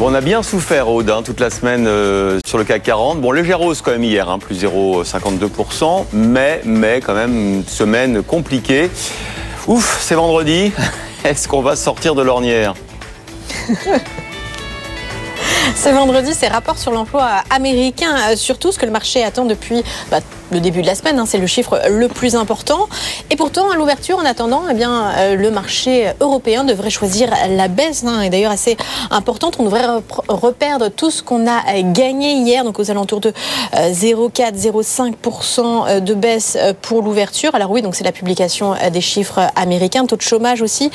Bon, on a bien souffert, Aude, hein, toute la semaine euh, sur le CAC 40. Bon, légère hausse quand même hier, hein, plus 0,52%, mais, mais quand même une semaine compliquée. Ouf, c'est vendredi. Est-ce qu'on va sortir de l'ornière? C'est vendredi, c'est rapport sur l'emploi américain, euh, surtout ce que le marché attend depuis bah, le début de la semaine. Hein, c'est le chiffre le plus important. Et pourtant, à l'ouverture, en attendant, eh bien, euh, le marché européen devrait choisir la baisse. Hein, et d'ailleurs, assez importante. On devrait reperdre tout ce qu'on a gagné hier, donc aux alentours de 0,4-0,5% euh, de baisse pour l'ouverture. Alors oui, donc c'est la publication des chiffres américains, taux de chômage aussi,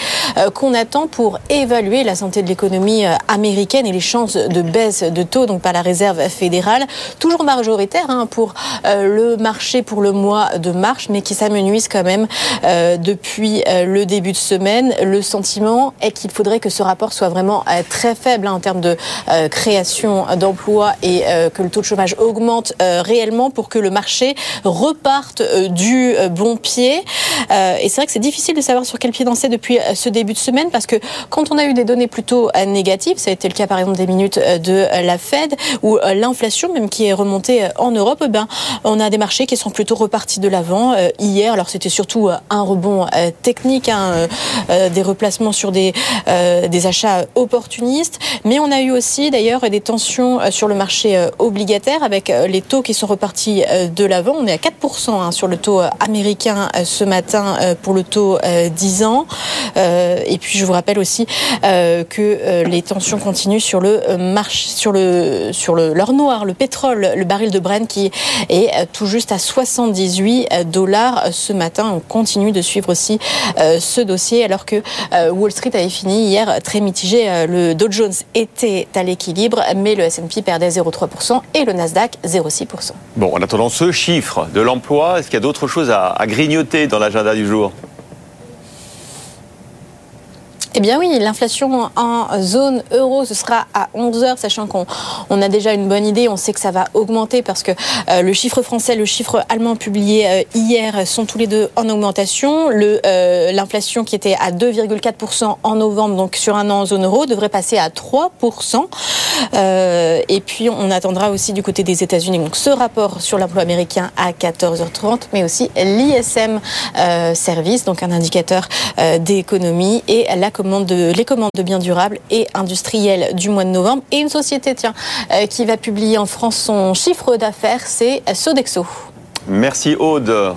qu'on attend pour évaluer la santé de l'économie américaine et les chances de baisse de taux, donc par la réserve fédérale, toujours majoritaire hein, pour euh, le marché pour le mois de mars, mais qui s'amenuise quand même euh, depuis euh, le début de semaine. Le sentiment est qu'il faudrait que ce rapport soit vraiment très faible hein, en termes de création d'emplois et que le taux de chômage augmente réellement pour que le marché reparte du bon pied. Et c'est vrai que c'est difficile de savoir sur quel pied danser depuis ce début de semaine parce que quand on a eu des données plutôt négatives, ça a été le cas par exemple des minutes de la Fed ou euh, l'inflation même qui est remontée euh, en Europe, eh ben, on a des marchés qui sont plutôt repartis de l'avant. Euh, hier, alors c'était surtout un rebond technique, hein, des replacements sur des, des achats opportunistes, mais on a eu aussi d'ailleurs des tensions sur le marché obligataire avec les taux qui sont repartis de l'avant. On est à 4% hein, sur le taux américain ce matin pour le taux 10 ans. Et puis je vous rappelle aussi que les tensions continuent sur le marche sur le sur le l'or noir, le pétrole, le baril de Brent qui est euh, tout juste à 78 euh, dollars ce matin. On continue de suivre aussi euh, ce dossier alors que Wall Street avait fini hier très mitigé. Le Dow Jones était à l'équilibre, mais le S&P perdait 0,3% et le Nasdaq 0,6%. Bon, en attendant ce chiffre de l'emploi, est-ce qu'il y a d'autres choses à grignoter dans eh bien oui, l'inflation en zone euro, ce sera à 11 heures, sachant qu'on on a déjà une bonne idée. On sait que ça va augmenter parce que euh, le chiffre français, le chiffre allemand publié euh, hier sont tous les deux en augmentation. Euh, l'inflation qui était à 2,4% en novembre, donc sur un an en zone euro, devrait passer à 3%. Et puis on attendra aussi du côté des États-Unis donc ce rapport sur l'emploi américain à 14h30, mais aussi l'ISM Service, donc un indicateur d'économie et la de, les commandes de biens durables et industriels du mois de novembre. Et une société, tiens, euh, qui va publier en France son chiffre d'affaires, c'est Sodexo. Merci Aude.